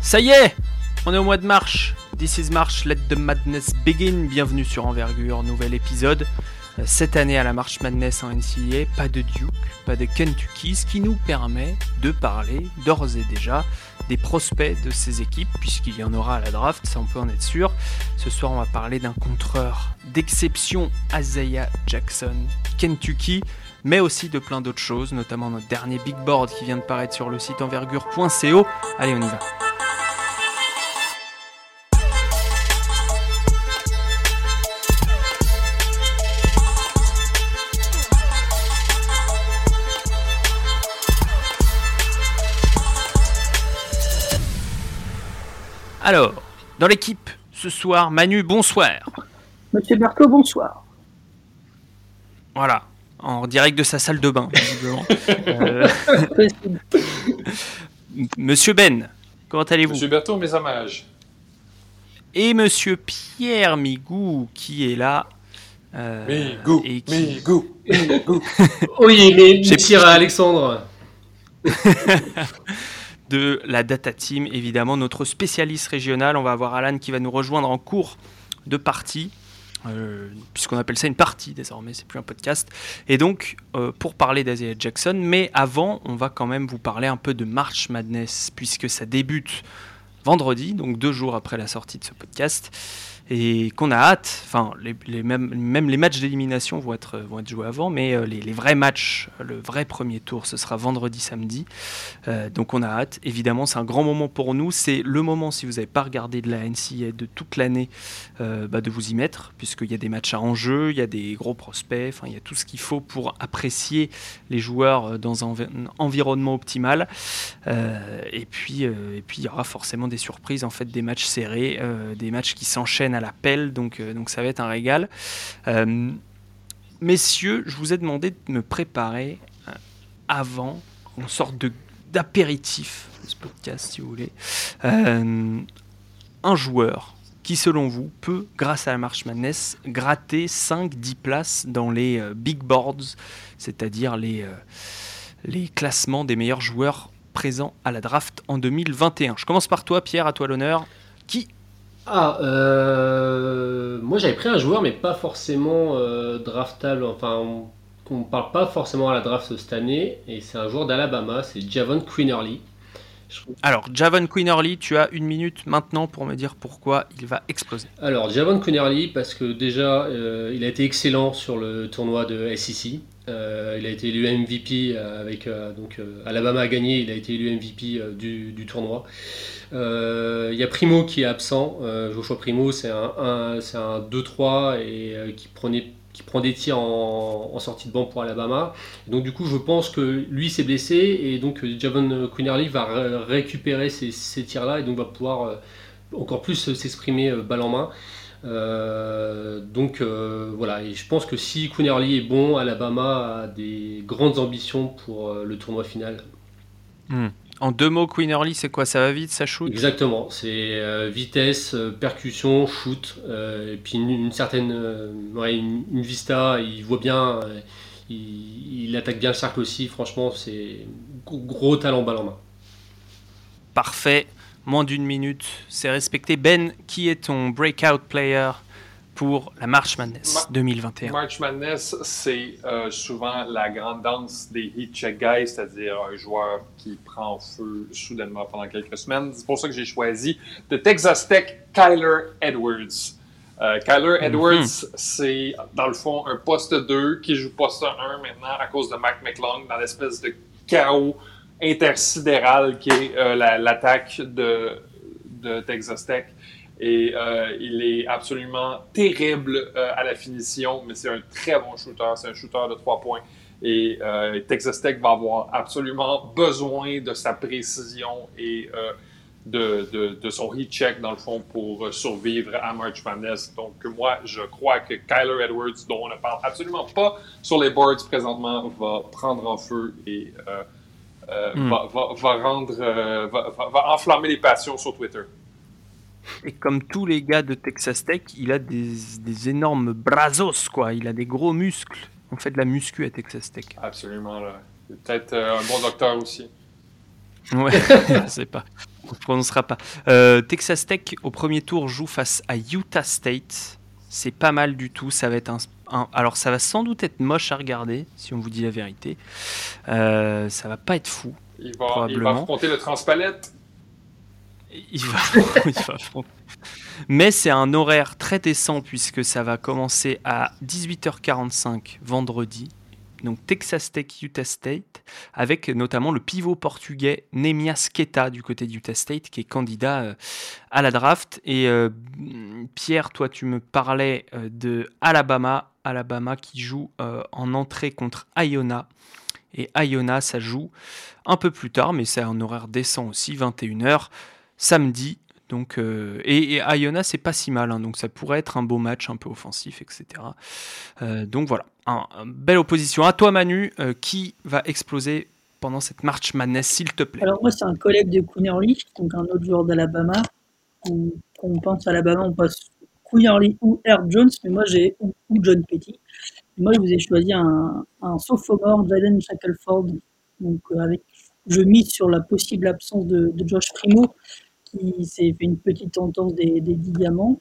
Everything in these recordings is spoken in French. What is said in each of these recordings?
Ça y est, on est au mois de mars. This is March, let the madness begin. Bienvenue sur Envergure, nouvel épisode. Euh, Cette année à la March Madness en NCAA, pas de Duke, pas de Kentucky, ce qui nous permet de parler d'ores et déjà des prospects de ces équipes, puisqu'il y en aura à la draft, ça on peut en être sûr. Ce soir, on va parler d'un contreur d'exception, Isaiah Jackson, Kentucky, mais aussi de plein d'autres choses, notamment notre dernier big board qui vient de paraître sur le site envergure.co. Allez, on y va. Alors, dans l'équipe, ce soir, Manu, bonsoir. Monsieur Berthaud, bonsoir. Voilà, en direct de sa salle de bain, visiblement. Euh, Monsieur Ben, comment allez-vous Monsieur Berthaud, mes hommages. Et Monsieur Pierre Migou, qui est là. euh, Migou, et qui- Migou, Migou. Oui, mais J'ai- cher Alexandre. de la Data Team, évidemment, notre spécialiste régional. On va avoir Alan qui va nous rejoindre en cours de partie, euh, puisqu'on appelle ça une partie désormais, c'est plus un podcast. Et donc, euh, pour parler d'Azia Jackson, mais avant, on va quand même vous parler un peu de March Madness, puisque ça débute vendredi, donc deux jours après la sortie de ce podcast. Et qu'on a hâte, enfin, même les matchs d'élimination vont être, vont être joués avant, mais euh, les, vrais matchs, le vrai premier tour, ce sera vendredi, samedi. Euh, donc on a hâte. Évidemment, c'est un grand moment pour nous. C'est le moment, si vous n'avez pas regardé de la NCAA de toute l'année, euh, bah, de vous y mettre, puisqu'il y a des matchs à enjeu, il y a des gros prospects, enfin, il y a tout ce qu'il faut pour apprécier les joueurs dans un envi- un environnement optimal. Et, puis, et puis, il y aura forcément des surprises, en fait, des matchs serrés, des matchs qui s'enchaînent à la pelle, donc, euh, donc ça va être un régal. Euh, messieurs, je vous ai demandé de me préparer euh, avant, en sorte de d'apéritif ce podcast, si vous voulez, un joueur qui, selon vous, peut, grâce à la March Madness, gratter 5-10 places dans les big boards, c'est-à-dire les, les classements des meilleurs joueurs présents à la draft en 2021. Je commence par toi, Pierre, à toi l'honneur. Qui Ah, euh, moi j'avais pris un joueur, mais pas forcément euh, draftable. Enfin, on, on parle pas forcément à la draft cette année. Et c'est un joueur d'Alabama, c'est Javon Quinnerly. Alors, Javon Quinnerly, tu as une minute maintenant pour me dire pourquoi il va exploser. Alors, Javon Quinnerly, parce que déjà, euh, il a été excellent sur le tournoi de SEC. Euh, il a été élu MVP euh, avec donc Alabama a gagné, il a été élu MVP du, tournoi. Il y a Primo qui est absent. Joshua Primo, c'est un, un- c'est un 2-3 et qui prenait qui prend des tirs en, sortie de banc pour Alabama. Donc du coup, je pense que lui s'est blessé et donc euh, Javon Quinnerly va ré- récupérer ces, tirs-là et donc va pouvoir euh, encore plus s'exprimer euh, balle en main. Donc voilà, et je pense que si Quinnerly est bon, Alabama a des grandes ambitions pour le tournoi final. En deux mots, Quinnerly, c'est quoi? Ça va vite, ça shoot? Exactement, c'est euh, vitesse, euh, percussion, shoot, euh, et puis une, une certaine ouais, une, une vista, il voit bien, il, il attaque bien le cercle aussi, franchement c'est gros talent balle en main. Parfait. Moins d'une minute, c'est respecté. Ben, qui est ton breakout player? Pour la March Madness Ma- 2021 March Madness, c'est euh, souvent la grande danse des heat check guys, c'est-à-dire un joueur qui prend feu soudainement pendant quelques semaines. C'est pour ça que j'ai choisi de Texas Tech, Kyler Edwards. Euh, Kyler Edwards, c'est dans le fond un poste 2 qui joue poste 1 maintenant à cause de Mac McClung dans l'espèce de chaos intersidéral qui est euh, la- l'attaque de, de Texas Tech. Et euh, il est absolument terrible euh, à la finition, mais c'est un très bon shooter. C'est un shooter de trois points. Et euh, Texas Tech va avoir absolument besoin de sa précision et de, de, de son heat check, dans le fond, pour survivre à March Madness. Donc, moi, je crois que Kyler Edwards, dont on ne parle absolument pas sur les boards présentement, va prendre en feu et Hmm. va, va, va rendre, va enflammer les passions sur Twitter. Et comme tous les gars de Texas Tech, il a des, des énormes brazos, quoi. Il a des gros muscles. On fait de la muscu à Texas Tech. Absolument. Là. Peut-être euh, un bon docteur aussi. Ouais, je sais pas. on ne prononcera pas. Euh, Texas Tech au premier tour joue face à Utah State. C'est pas mal du tout. Ça va être un, alors ça va sans doute être moche à regarder si on vous dit la vérité. Euh, ça va pas être fou. Il va, il va affronter le transpalette. Il va, il. Mais c'est un horaire très décent puisque ça va commencer à 18h45 vendredi donc Texas Tech, Utah State, avec notamment le pivot portugais Nemias Keta du côté de Utah State, qui est candidat euh, à la draft. Et euh, Pierre, toi, tu me parlais euh, de Alabama, Alabama qui joue en entrée contre Iona. Et Iona, ça joue un peu plus tard, mais c'est un horaire décent aussi, 21h, samedi. Donc, et, et, Iona, c'est pas si mal, hein, donc ça pourrait être un beau match un peu offensif, etc. donc voilà, belle opposition. À toi, Manu, euh, qui va exploser pendant cette March Madness, s'il te plaît? Alors, moi, c'est un collègue de Queen donc un autre joueur d'Alabama. Quand on pense à Alabama, on passe Queen ou Herb Jones, mais moi, j'ai ou, John Petty. moi, je vous ai choisi un, un sophomore, Jaden Shackelford. Donc, euh, avec, je mise sur la possible absence de, Josh Primo, qui s'est fait une petite entente des, des 10 diamants.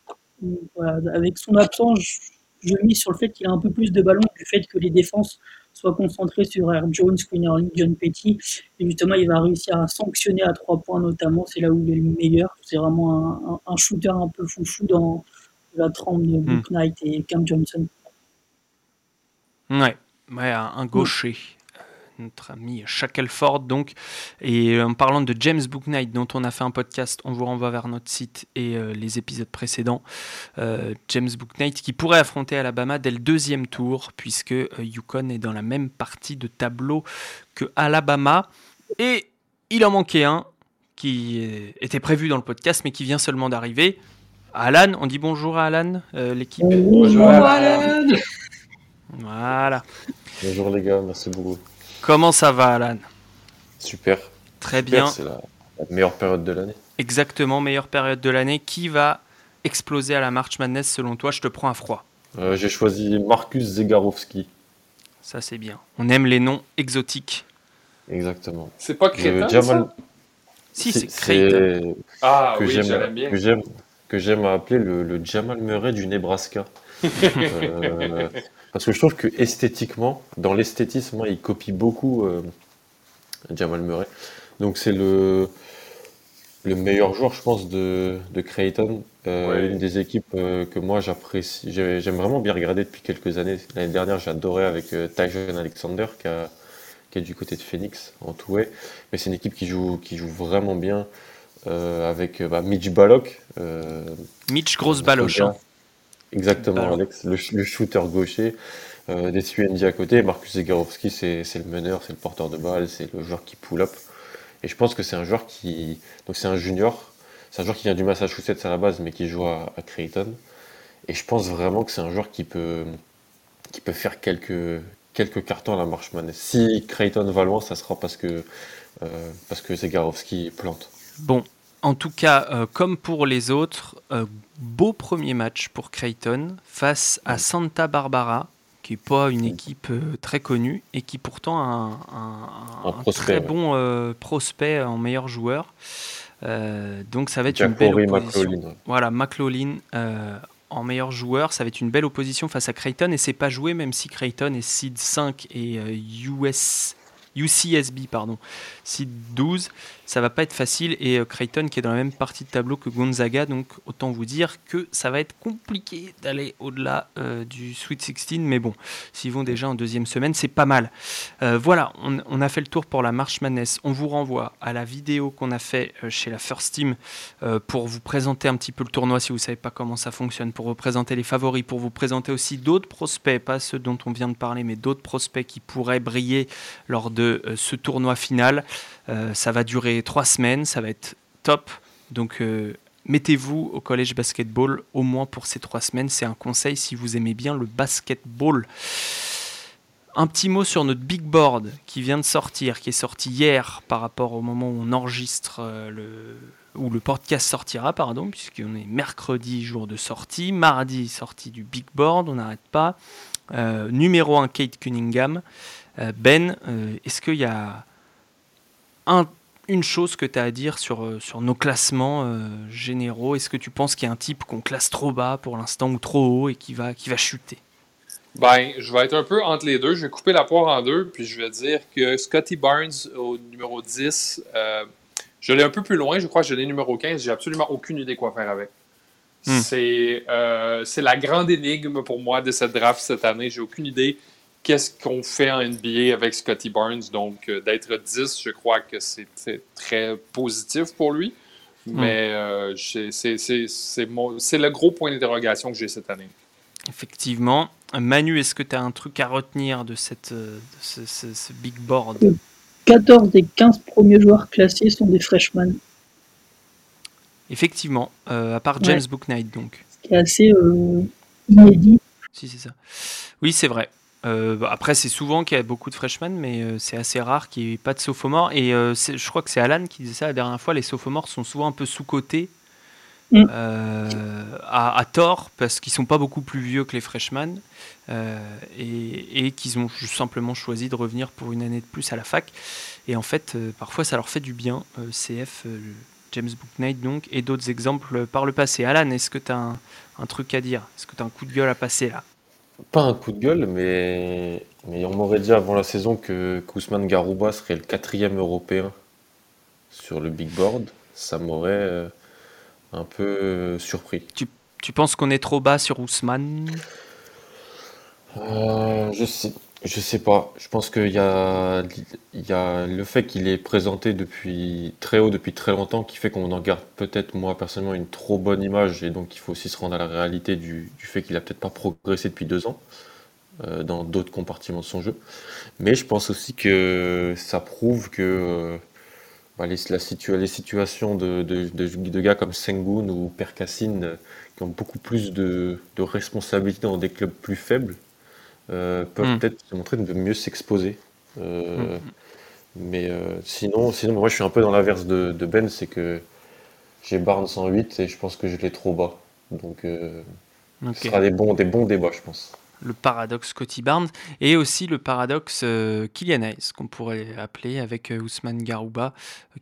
avec son absence, je mise sur le fait qu'il a un peu plus de ballon, du fait que les défenses soient concentrées sur Air Jones, Queen John Petty. Et justement, il va réussir à sanctionner à trois points notamment. C'est là où il est le meilleur. C'est vraiment un, shooter un peu foufou dans la trempe de Book hmm. Knight et Cam Johnson. Ouais, ouais un, gaucher notre ami Shackelford. Donc, et en parlant de James Booknight, dont on a fait un podcast, on vous renvoie vers notre site et euh, les épisodes précédents. Euh, James Booknight qui pourrait affronter Alabama dès le deuxième tour, puisque euh, Yukon est dans la même partie de tableau que Alabama. Et il en manquait un qui était prévu dans le podcast, mais qui vient seulement d'arriver. Alan, on dit bonjour à Alan, l'équipe. Bonjour Alan. Voilà. Bonjour les gars, merci beaucoup. Comment ça va, Alan? Super. Très bien. C'est la, meilleure période de l'année. Exactement, meilleure période de l'année. Qui va exploser à la March Madness selon toi Je te prends à froid. Euh, j'ai choisi Marcus Zegarowski. Ça, c'est bien. On aime les noms exotiques. Exactement. C'est pas Crétin, Jamal... Si, c'est Crétin. Ah que oui, j'aime bien. Que j'aime appeler le, le, Jamal Murray du Nebraska. euh, parce que je trouve que esthétiquement, dans l'esthétisme, il copie beaucoup euh, Jamal Murray. Donc c'est le, le meilleur joueur, je pense, de, de Creighton. Euh, une des équipes euh, que moi j'apprécie, j'aime vraiment bien regarder depuis quelques années. L'année dernière, j'adorais avec euh, Tyson Alexander qui, qui, est du côté de Phoenix en Toué. Mais c'est une équipe qui joue, qui joue vraiment bien avec bah, Mitch Ballock. Mitch Grosse Baloche. Hein. Exactement, Alex. Le, shooter gaucher, euh, des UND à côté. Marcus Zegarowski, c'est le meneur, c'est le porteur de balle, c'est le joueur qui pull up. Et je pense que c'est un joueur qui. Donc, c'est un junior. C'est un joueur qui vient du Massachusetts à la base, mais qui joue à, Creighton. Et je pense vraiment que c'est un joueur qui peut, qui peut faire quelques, quelques cartons à la Marchman. Si Creighton va loin, ça sera parce que, euh, parce que Zegarowski plante. Bon, en tout cas, euh, comme pour les autres, euh, beau premier match pour Creighton face à Santa Barbara, qui n'est pas une équipe euh, très connue et qui pourtant a un, très bon prospect en meilleur joueur. donc ça va être une belle opposition. Voilà, McLaughlin en meilleur joueur, ça va être une belle opposition face à Creighton et c'est pas joué même si Creighton est seed 5 et US UCSB, pardon, site 12. Ça va pas être facile et euh, Creighton qui est dans la même partie de tableau que Gonzaga, donc autant vous dire que ça va être compliqué d'aller au-delà euh, du Sweet 16, mais bon, s'ils vont déjà en deuxième semaine, c'est pas mal. Euh, voilà, on, a fait le tour pour la March Madness. On vous renvoie à la vidéo qu'on a fait chez la First Team pour vous présenter un petit peu le tournoi si vous savez pas comment ça fonctionne, pour vous présenter les favoris, pour vous présenter aussi d'autres prospects, pas ceux dont on vient de parler, mais d'autres prospects qui pourraient briller lors de ce tournoi final. Euh, ça va durer trois semaines, ça va être top. Donc euh, mettez-vous au collège basketball au moins pour ces trois semaines. C'est un conseil si vous aimez bien le basketball. Un petit mot sur notre big board qui vient de sortir, qui est sorti hier par rapport au moment où on enregistre le où le podcast sortira, pardon, puisqu'on est mercredi jour de sortie, mardi sortie du big board, on n'arrête pas. numéro 1 Kate Cunningham, euh, ben, euh, est-ce qu'il y a un, une chose que tu as à dire sur, euh, sur nos classements euh, généraux. Est-ce que tu penses qu'il y a un type qu'on classe trop bas pour l'instant ou trop haut et qui va, qui va chuter? Ben, je vais être un peu entre les deux. Je vais couper la poire en deux, puis je vais dire que Scotty Barnes au numéro 10, euh, je l'ai un peu plus loin. Je crois que je l'ai numéro 15. J'ai absolument aucune idée quoi faire avec. Hmm. C'est euh, c'est la grande énigme pour moi de cette draft cette année. J'ai aucune idée qu'est-ce qu'on fait en NBA avec Scotty Barnes? Donc, euh, d'être 10, je crois que c'est très positif pour lui. Mais euh, c'est- le gros point d'interrogation que j'ai cette année. Effectivement. Manu, est-ce que tu as un truc à retenir de, cette, euh, de ce, ce- ce big board? 14 des 15 premiers joueurs classés sont des freshmen, Effectivement, euh, à part Ouais. James Booknight, donc. ce qui est assez euh, inédit. Si, c'est ça. Oui, c'est vrai. Euh, bah, après, c'est souvent qu'il y a beaucoup de freshmen, mais euh, c'est assez rare qu'il n'y ait pas de sophomores. Et euh, je crois que c'est Alan qui disait ça la dernière fois, les sophomores sont souvent un peu sous-cotés Mm. à, à tort, parce qu'ils sont pas beaucoup plus vieux que les freshmen, et, et qu'ils ont simplement choisi de revenir pour une année de plus à la fac. Et en fait, parfois, ça leur fait du bien, CF, James Booknight donc, et d'autres exemples par le passé. Alan, est-ce que tu as un, un truc à dire? Est-ce que tu as un coup de gueule à passer là? Pas un coup de gueule, mais, mais on m'aurait dit avant la saison que Kousman Garouba serait le quatrième européen sur le big board. Ça m'aurait euh, un peu euh, surpris. Tu penses qu'on est trop bas sur Ousmane? Euh, je sais, je sais pas. Je pense qu'il y a, y a le fait qu'il est présenté depuis très haut depuis très longtemps qui fait qu'on en garde peut-être moi personnellement une trop bonne image et donc il faut aussi se rendre à la réalité du, fait qu'il a peut-être pas progressé depuis deux ans euh, dans d'autres compartiments de son jeu. Mais je pense aussi que ça prouve que euh, les, situations de gars comme Sengun ou Percassine euh, qui ont beaucoup plus de, de responsabilités dans des clubs plus faibles euh, peuvent Mm. peut-être se montrer de mieux s'exposer. Euh, Mm. Mais euh, sinon, sinon, moi je suis un peu dans l'inverse de, de Ben, c'est que j'ai Barnes en 8 et je pense que je l'ai trop bas. Donc ce sera des bons, des bons débats, je pense. Le paradoxe Scotty Barnes et aussi le paradoxe euh, Kylian Hayes, qu'on pourrait appeler avec euh, Ousmane Garouba.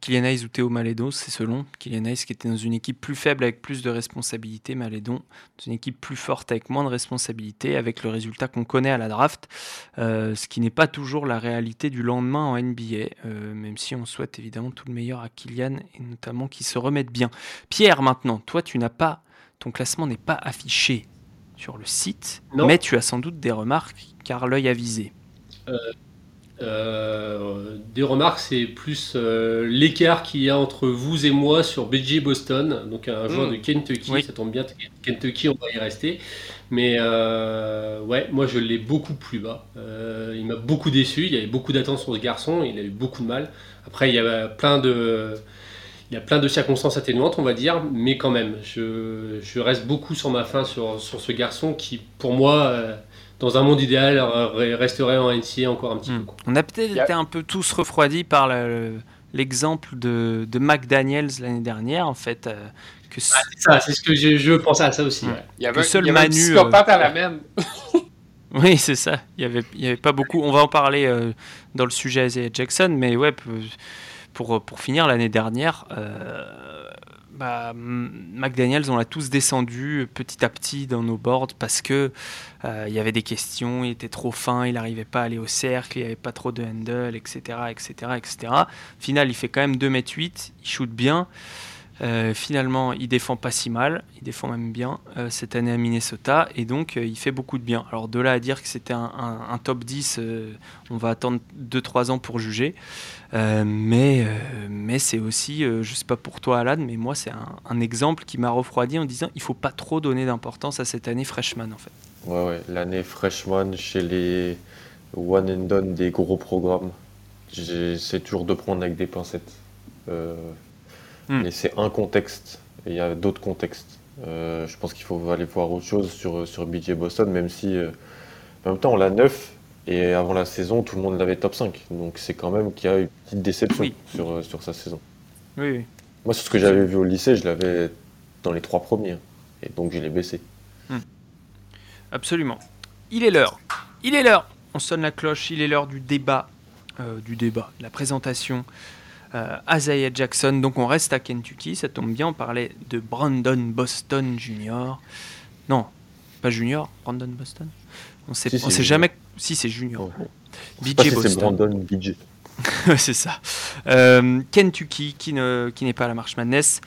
Kylian Hayes ou Théo Malédon, c'est selon. Kylian Hayes qui était dans une équipe plus faible avec plus de responsabilités, Malédon dans une équipe plus forte avec moins de responsabilités, avec le résultat qu'on connaît à la draft, euh, ce qui n'est pas toujours la réalité du lendemain en NBA, euh, même si on souhaite évidemment tout le meilleur à Kylian et notamment qu'il se remette bien. Pierre, maintenant, toi tu n'as pas, ton classement n'est pas affiché sur le site, Non. mais tu as sans doute des remarques car l'œil avisé. Euh, des remarques, c'est plus euh, l'écart qu'il y a entre vous et moi sur BJ Boston, donc un joueur Mm. de Kentucky. Oui. Ça tombe bien, Kentucky, on va y rester. Mais euh, ouais, moi je l'ai beaucoup plus bas. Euh, il m'a beaucoup déçu. Il y avait beaucoup d'attentes sur ce garçon. Il a eu beaucoup de mal. Après, il y a plein de, il y a plein de circonstances atténuantes, on va dire, mais quand même, je, je reste beaucoup sur ma fin sur, sur ce garçon qui, pour moi, euh, dans un monde idéal, resterait en NCA encore un petit Hmm. peu. quoi. On a peut-être Yeah. été un peu tous refroidis par le- l'exemple de, de McDaniels l'année dernière, en fait. euh, que c- C'est ça, c'est ce que je, je pensais à ça aussi. Mm. ouais. Il y avait, seul il y avait un Manu, psychopathe euh, à la main. Oui, c'est ça. Il n'y avait, il y avait pas beaucoup. On va en parler euh, dans le sujet Isaiah Jackson, mais ouais, pour, pour finir, l'année dernière, euh, bah, McDaniels, on l'a tous descendu petit à petit dans nos boards parce que euh, y avait des questions, il était trop fin, il n'arrivait pas à aller au cercle, il n'y avait pas trop de handle, etc., etc., etc. Final, il fait quand même 2m8, il shoot bien. Euh, finalement, il défend pas si mal, il défend même bien euh, cette année à Minnesota, et donc euh, il fait beaucoup de bien. Alors de là à dire que c'était un, top 10, euh, on va attendre 2-3 ans pour juger, mais, mais c'est aussi, je sais pas pour toi Alan, mais moi c'est un, un exemple qui m'a refroidi en disant il faut pas trop donner d'importance à cette année freshman en fait. Ouais, ouais, l'année freshman chez les one and done des gros programmes, j'essaie toujours de prendre avec des pincettes. Hmm. Mais c'est un contexte, et il y a d'autres contextes. Euh, je pense qu'il faut aller voir autre chose sur, sur BJ Boston, même si euh, en même temps on l'a 9 et avant la saison tout le monde l'avait top 5. Donc c'est quand même qu'il y a une petite déception Oui. sur, euh, sur sa saison. Oui, oui. Moi, sur ce que j'avais vu au lycée, je l'avais dans les trois premiers. Et donc je l'ai baissé. Absolument. Il est l'heure. Il est l'heure. On sonne la cloche. Il est l'heure du débat. euh, du débat, de la présentation euh, Isaiah Jackson. Donc on reste à Kentucky, ça tombe bien, on parlait de Brandon Boston Jr. Non, pas Junior, Brandon Boston. On sait, Si, on sait jamais. Si c'est Junior. Bon. Pas BJ si c'est Boston. Brandon BJ. c'est ça. Euh, Kentucky, qui ne- qui n'est pas à la Marche Madness.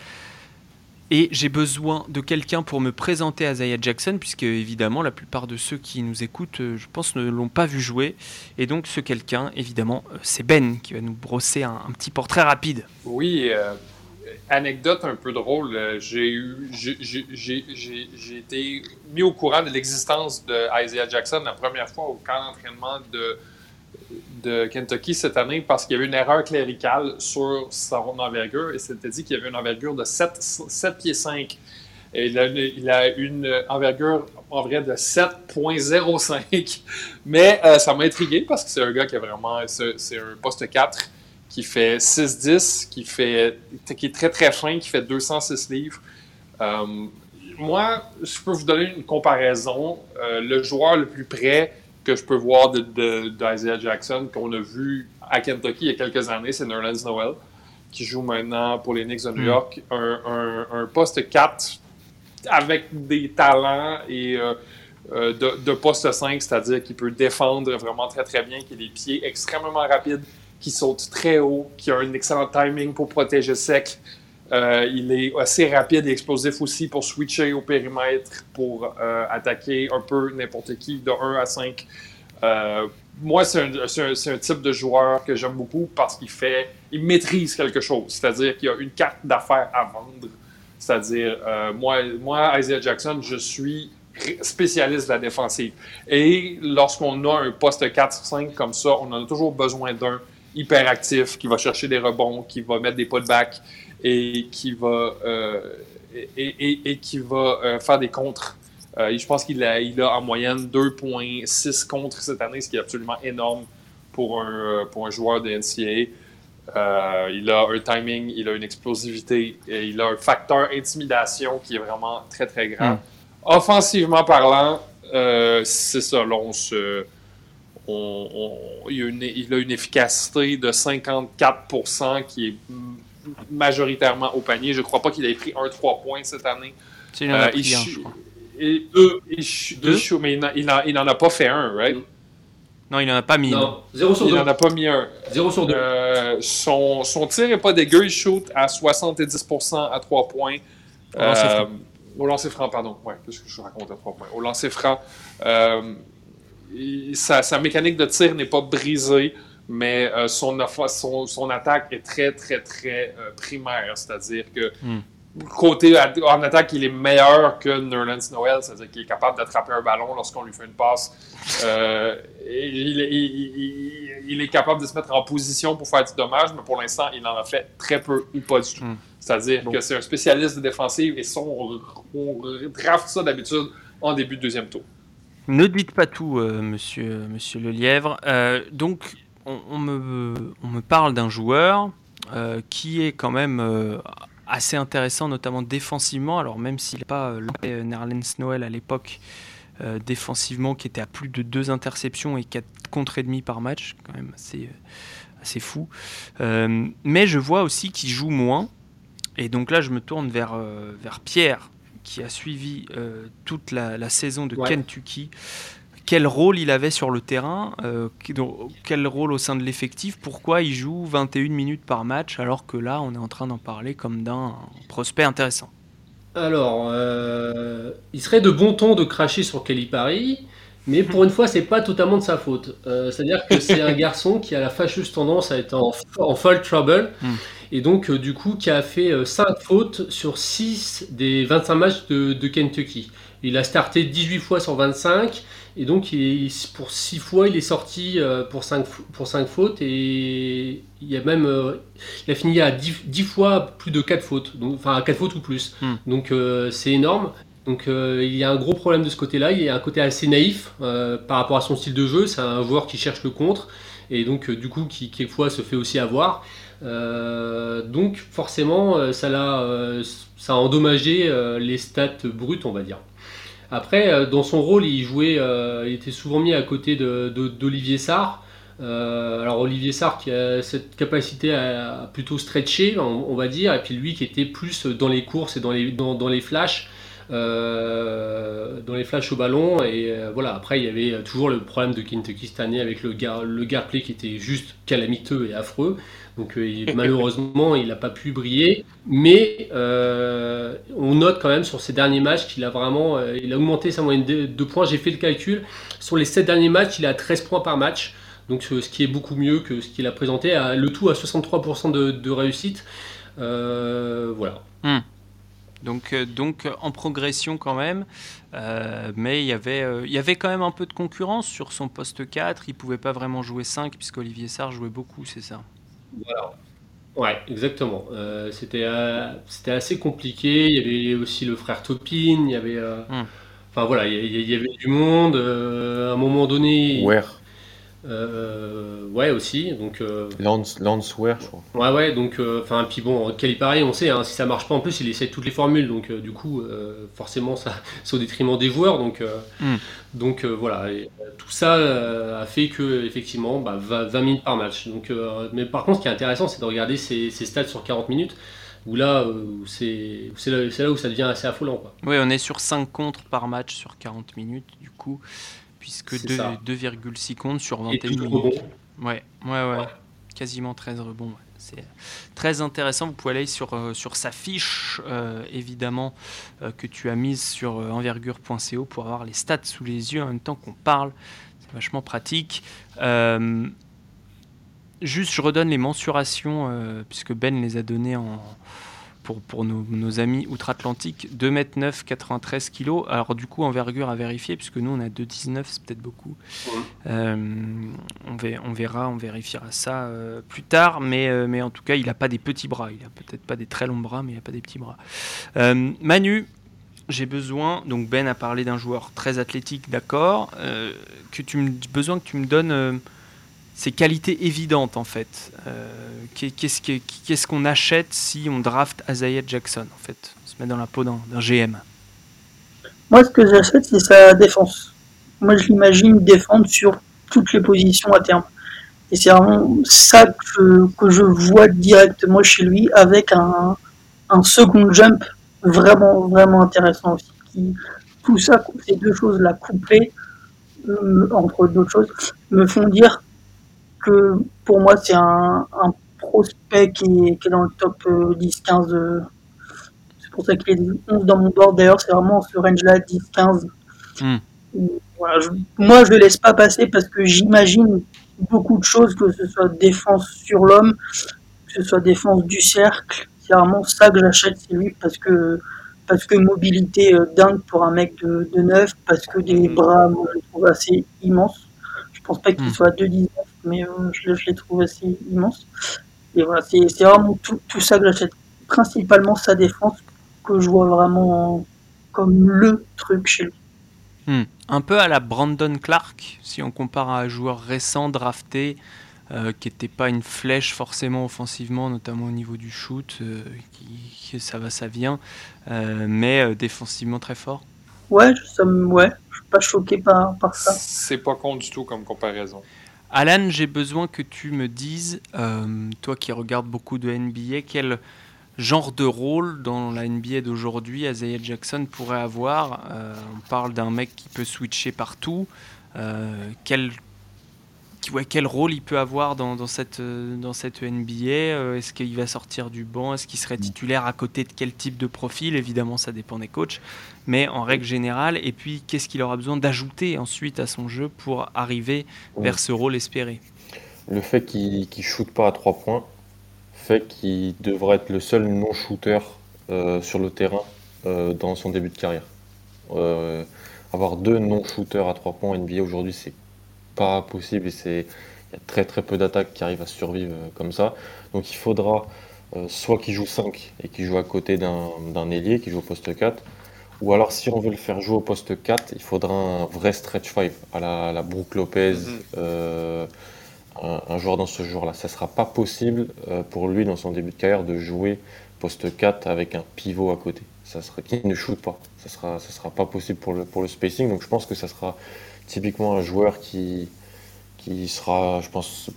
Et j'ai besoin de quelqu'un pour me présenter à Isaiah Jackson, puisque évidemment la plupart de ceux qui nous écoutent, euh, je pense, ne l'ont pas vu jouer. Et donc ce quelqu'un, évidemment, euh, c'est Ben qui va nous brosser un, petit portrait rapide. Oui, euh, anecdote un peu drôle. J'ai été mis au courant de l'existence de Jackson la première fois au camp d'entraînement de, de Kentucky cette année parce qu'il y avait une erreur cléricale sur son envergure et c'était dit qu'il y avait une envergure de 7, 7 pieds 5. Et il a, une, envergure en vrai de 7.05. Mais euh, ça m'a intrigué parce que c'est un gars qui a vraiment. C'est c'est un poste 4 qui fait 6-10, qui, fait, qui est très très fin, qui fait 206 livres. Euh, moi, je peux vous donner une comparaison. Euh, le joueur le plus près que je peux voir de, de, Jackson, qu'on a vu à Kentucky il y a quelques années, c'est Nerlens Noel, qui joue maintenant pour les Knicks de New Mm. York. Un, un- un poste 4 avec des talents et euh, euh, de, de poste 5, c'est-à-dire qu'il peut défendre vraiment très très bien, qui a des pieds extrêmement rapides, qui saute très haut, qui a un excellent timing pour protéger sec. Euh, il est assez rapide et explosif aussi pour switcher au périmètre, pour euh, attaquer un peu n'importe qui de 1 à 5. Euh, moi, c'est un, type de joueur que j'aime beaucoup parce qu'il fait, il maîtrise quelque chose. C'est-à-dire qu'il a une carte d'affaires à vendre. C'est-à-dire, moi, moi, Isaiah Jackson, je suis spécialiste de la défensive. Et lorsqu'on a un poste 4-5 comme ça, on en a toujours besoin d'un hyperactif qui va chercher des rebonds, qui va mettre des putbacks et qui va, euh, et, et- et qui va euh, faire des contres. Euh, je pense qu'il a, il a en moyenne 2,6 contre cette année, ce qui est absolument énorme pour un, pour un joueur de NCAA. Euh, il a un timing, il a une explosivité, et il a un facteur intimidation qui est vraiment très très grand. Mm. Offensivement parlant, euh, c'est ça, là, on se, on- on- il, a une, il a une efficacité de 54% qui est majoritairement au panier. Je ne crois pas qu'il ait pris un 3 points cette année. C'est il en a Euh, pris un, chut- je crois. et deux, chut- Deux? deux? mais il n'en- n'en n'en a pas fait un, right? Non, il en a pas mis. non. Non, 0 sur Il 2. n'en a pas mis un. 0 sur 2. Euh, son, son tir n'est pas dégueu, il shoot à 70% à 3 points. Au lancer Euh, franc. au lancer franc, pardon. Ouais, qu'est-ce que je raconte à 3 points? Au lancer franc, euh, il- sa, sa mécanique de tir n'est pas brisée, mais euh, son, son, son attaque est très, très, très euh, primaire. C'est-à-dire que Hmm. côté en attaque, il est meilleur que Nerlens Noel, c'est-à-dire qu'il est capable d'attraper un ballon lorsqu'on lui fait une passe. Euh, et il, est- il- il- il est capable de se mettre en position pour faire du dommage, mais pour l'instant, il en a fait très peu ou pas du tout. Hmm. C'est-à-dire que c'est un spécialiste de défensive et ça, on, on draft ça d'habitude en début de deuxième tour. Ne dites pas tout, monsieur, monsieur Le Lièvre. Euh, donc, on, on me, on me parle d'un joueur euh, qui est quand même euh, assez intéressant, notamment défensivement. Alors, même s'il n'a pas euh, euh, Nerlens Noël à l'époque, défensivement, qui était à plus de deux interceptions et 4 contre et demi par match, quand même assez, assez fou. Mais je vois aussi qu'il joue moins. Et donc là, je me tourne vers, vers Pierre, qui a suivi toute la, la saison de Ouais. Kentucky. Quel rôle il avait sur le terrain euh, Quel rôle au sein de l'effectif Pourquoi il joue 21 minutes par match alors que là, on est en train d'en parler comme d'un prospect intéressant Alors, euh, il serait de bon ton de cracher sur Kelly Paris, mais pour une fois, c'est pas totalement de sa faute. Euh, C'est-à-dire que c'est un garçon qui a la fâcheuse tendance à être en, en foul trouble, Hmm. et donc, du coup, qui a fait 5 fautes sur 6 des 25 matchs de, de Kentucky. Il a starté 18 fois sur 25, et donc, il pour 6 fois, il est sorti euh, pour 5, pour 5 fautes, et il, y a même, euh, il a fini à 10, 10 fois plus de 4 fautes, donc, enfin à 4 fautes ou plus. Donc euh, c'est énorme. Donc euh, il y a un gros problème de ce côté-là. Il y a un côté assez naïf euh, par rapport à son style de jeu. C'est un joueur qui cherche le contre et donc du coup qui quelquefois se fait aussi avoir. Donc forcément ça l'a, euh, ça a endommagé les stats brutes, on va dire. Après, euh, dans son rôle, il jouait, euh, il était souvent mis à côté d'Olivier Sarr. alors Olivier Sarr qui a cette capacité à, plutôt stretcher, on, va dire, et puis lui qui était plus dans les courses et dans les, dans les flashs. Euh, dans les flashs au ballon. Et euh, voilà, après, il y avait toujours le problème de Kentucky avec le, gar, le play qui était juste calamiteux et affreux. Donc euh, malheureusement, il n'a pas pu briller. Mais on note quand même sur ces derniers matchs qu'il a vraiment il a augmenté sa moyenne de, points. J'ai fait le calcul. Sur les 7 derniers matchs, il a 13 points par match. Donc ce qui est beaucoup mieux que ce qu'il a présenté. Le tout à 63% de, réussite. voilà. Hmm. Donc, euh, donc euh, en progression quand même, euh, mais il y, avait, il y avait quand même un peu de concurrence sur son poste 4. Il pouvait pas vraiment jouer 5 puisque Olivier Sarr jouait beaucoup, c'est ça? Voilà. Ouais, exactement. c'était, c'était assez compliqué. Il y avait aussi le frère Topin. Il y avait, hmm. enfin voilà, il y, avait du monde. à un moment donné. Ouais. Euh, ouais, aussi. Donc, euh, Lance, Lanceware, je crois. Ouais, ouais, donc, euh, enfin, puis bon, Calipari, on sait, hein, si ça marche pas en plus, il essaie toutes les formules, donc du coup, forcément, ça, c'est au détriment des joueurs, donc, hmm. donc voilà, tout ça a fait que, effectivement, bah, 20 minutes par match. Donc, mais par contre, ce qui est intéressant, c'est de regarder ces, stats sur 40 minutes où là, c'est, c'est là, là, où ça devient assez affolant. Quoi. Oui, on est sur 5 contres par match sur 40 minutes, du coup puisque 2,6 comptes sur 21 minutes. Ouais, ouais, ouais, Quasiment 13 rebonds. C'est très intéressant. Vous pouvez aller sur, euh, sur sa fiche, euh, évidemment, euh, que tu as mise sur envergure.co pour avoir les stats sous les yeux en même temps qu'on parle. C'est vachement pratique. juste, je redonne les mensurations, puisque Ben les a données en, pour, nos, amis outre-Atlantique, 2 m 9, 93 kg. Alors du coup, envergure à vérifier, puisque nous on a 2,19, c'est peut-être beaucoup. Euh, on, verra, on vérifiera ça euh, plus tard, mais, euh, mais en tout cas, il n'a pas des petits bras. Il n'a peut-être pas des très longs bras, mais il n'a pas des petits bras. Manu, j'ai besoin, donc Ben a parlé d'un joueur très athlétique, d'accord, que tu besoin que tu me donnes ces qualités évidentes en fait. Euh, qu'est-ce qu'on achète si on draft Isaiah Jackson en fait? On se met dans la peau d'un GM. Moi ce que j'achète c'est sa défense. Moi je l'imagine défendre sur toutes les positions à terme. Et c'est vraiment ça que, je vois directement chez lui avec un, second jump vraiment vraiment intéressant aussi. tout ça, ces deux choses là couplées, euh, entre d'autres choses, me font dire que pour moi, c'est un, prospect qui est, dans le top 10-15. Euh, euh, c'est pour ça qu'il est 11 dans mon board. D'ailleurs, c'est vraiment ce range-là, 10-15. Hmm. Voilà, moi, je ne le laisse pas passer parce que j'imagine beaucoup de choses, que ce soit défense sur l'homme, que ce soit défense du cercle. C'est vraiment ça que j'achète, c'est lui, parce que, parce que mobilité euh, dingue pour un mec de, de 9, parce que des hmm. bras, moi, je trouve assez immenses. Je pense pas qu'il hmm. soit 2-19 mais euh, je, je, les trouve assez immenses. Et voilà, c'est vraiment tout, tout, ça que j'achète. Principalement sa défense, que je vois vraiment comme le truc chez lui. Hmm. Un peu à la Brandon Clark, si on compare à un joueur récent drafté, euh, qui n'était pas une flèche forcément offensivement, notamment au niveau du shoot, euh, qui, ça va, ça vient, mais défensivement très fort. Ouais, je suis pas choqué par, par ça. C'est pas con du tout comme comparaison. Alan, j'ai besoin que tu me dises, euh, toi qui regardes beaucoup de NBA, quel genre de rôle dans la NBA d'aujourd'hui Isaiah Jackson pourrait avoir? Euh, On parle d'un mec qui peut switcher partout. Euh, quel quel rôle il peut avoir dans, cette, dans cette NBA euh, Est-ce qu'il va sortir du banc Est-ce qu'il serait titulaire à côté de quel type de profil Évidemment, ça dépend des coachs, mais en règle générale. Et puis, qu'est-ce qu'il aura besoin d'ajouter ensuite à son jeu pour arriver vers ce rôle espéré? Le fait qu'il ne shoote pas à trois points fait qu'il devrait être le seul non-shooter euh, sur le terrain euh, dans son début de carrière. avoir deux non-shooters à trois points NBA aujourd'hui, c'est pas possible et c'est il y a très très peu d'attaques qui arrivent à survivre euh, comme ça. Donc il faudra euh, soit qu'il joue 5 et qu'il joue à côté d'un ailier qui joue au poste 4, ou alors si on veut le faire jouer au poste 4, il faudra un vrai stretch 5 à la, la Brooke Lopez, mhm. euh, un, joueur dans ce genre-là. Ça sera pas possible pour lui dans son début de carrière de jouer poste 4 avec un pivot à côté. Ça sera, qui ne shoot pas. Ça sera, ça sera pas possible pour le, pour le spacing. Donc je pense que ça sera typiquement un joueur qui, qui sera, je pense,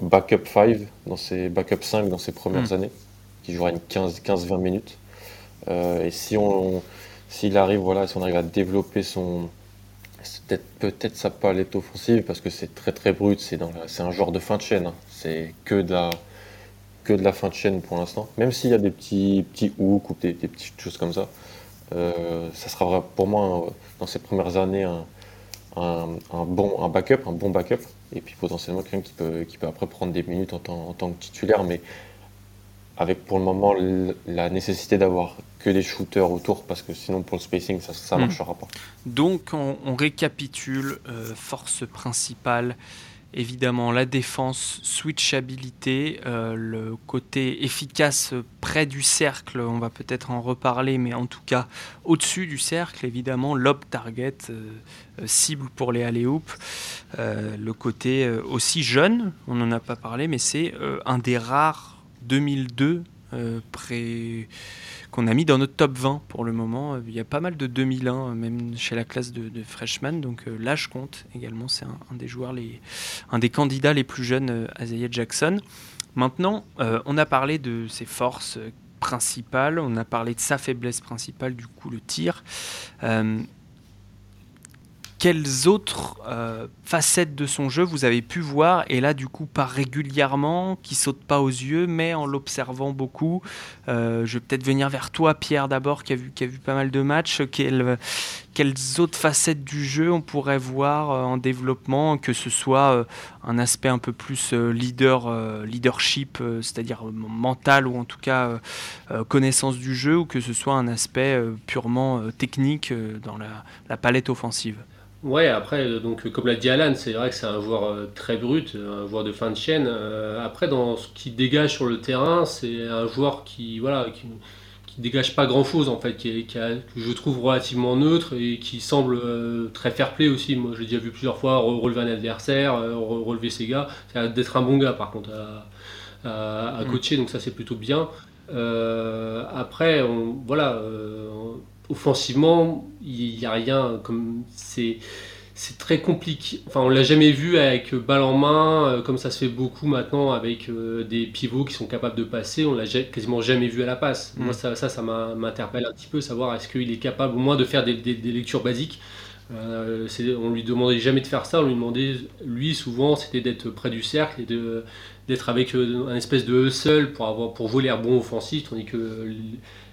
backup 5 dans ses backup 5 dans ses premières Mm. années, qui jouera une 15-20 minutes. Euh, et si on, s'il arrive, voilà, si on arrive à développer son, peut-être peut-être sa palette offensive, parce que c'est très très brut, c'est dans c'est un genre de fin de chaîne, hein. c'est que de la que de la fin de chaîne pour l'instant. Même s'il y a des petits petits hooks ou des, des petites choses comme ça, euh, ça sera pour moi un- dans ses premières années un, un, un bon un backup, un bon backup, et puis potentiellement quelqu'un qui peut qui peut après prendre des minutes en tant, en tant que titulaire, mais avec pour le moment la nécessité d'avoir que des shooters autour, parce que sinon pour le spacing ça ça Mm. marchera pas. Donc on, on récapitule, euh, force principale, évidemment la défense, switchabilité, euh, le côté efficace près du cercle, on va peut-être en reparler, mais en tout cas au-dessus du cercle, évidemment, lob target, euh, euh, cible pour les alley-oops, le côté aussi jeune, on n'en a pas parlé, mais c'est un des rares 2002 euh, pré qu'on a mis dans notre top 20 pour le moment. Euh, Il y a pas mal de 2001, euh, même chez la classe de, freshman, donc euh, là je compte également. C'est un, des joueurs, les, un des candidats les plus jeunes à Jackson. Maintenant, on a parlé de ses forces principales, on a parlé de sa faiblesse principale, du coup le tir. Quelles autres euh, facettes de son jeu vous avez pu voir et là du coup pas régulièrement, qui saute pas aux yeux, mais en l'observant beaucoup. Euh, je vais peut-être venir vers toi, Pierre, d'abord, qui a vu, qui a vu pas mal de matchs. Quelles, autres facettes du jeu on pourrait voir euh, en développement, que ce soit un aspect un peu plus leader, leadership, c'est-à-dire mental ou en tout cas connaissance du jeu, ou que ce soit un aspect purement technique dans la palette offensive? Ouais, après, euh, donc, comme l'a dit Alan, c'est vrai que c'est un joueur euh, très brut, euh, un joueur de fin de chaîne. Euh, après, dans ce qu'il dégage sur le terrain, c'est un joueur qui, voilà, qui, qui dégage pas grand-chose, en fait, qui, est- qui a- que je trouve relativement neutre et qui semble euh, très fair-play aussi. Moi, j'ai déjà vu plusieurs fois re- relever un adversaire, re- relever ses gars. C'est d'être un bon gars, par contre, à, à- à Mm. coacher, donc ça, c'est plutôt bien. Après, on- voilà, offensivement, il n'y a rien comme c'est c'est très compliqué. Enfin, on l'a jamais vu avec balle en main, euh, comme ça se fait beaucoup maintenant avec euh, des pivots qui sont capables de passer. On l'a quasiment jamais vu à la passe. Mm. Moi, ça, ça, m'interpelle un petit peu, savoir est-ce qu'il est capable au moins de faire des, des- des lectures basiques. Euh, on lui demandait jamais de faire ça. On lui demandait, lui, souvent, c'était d'être près du cercle et de d'être avec euh, un espèce de hustle pour avoir pour l'air bon offensif, tandis que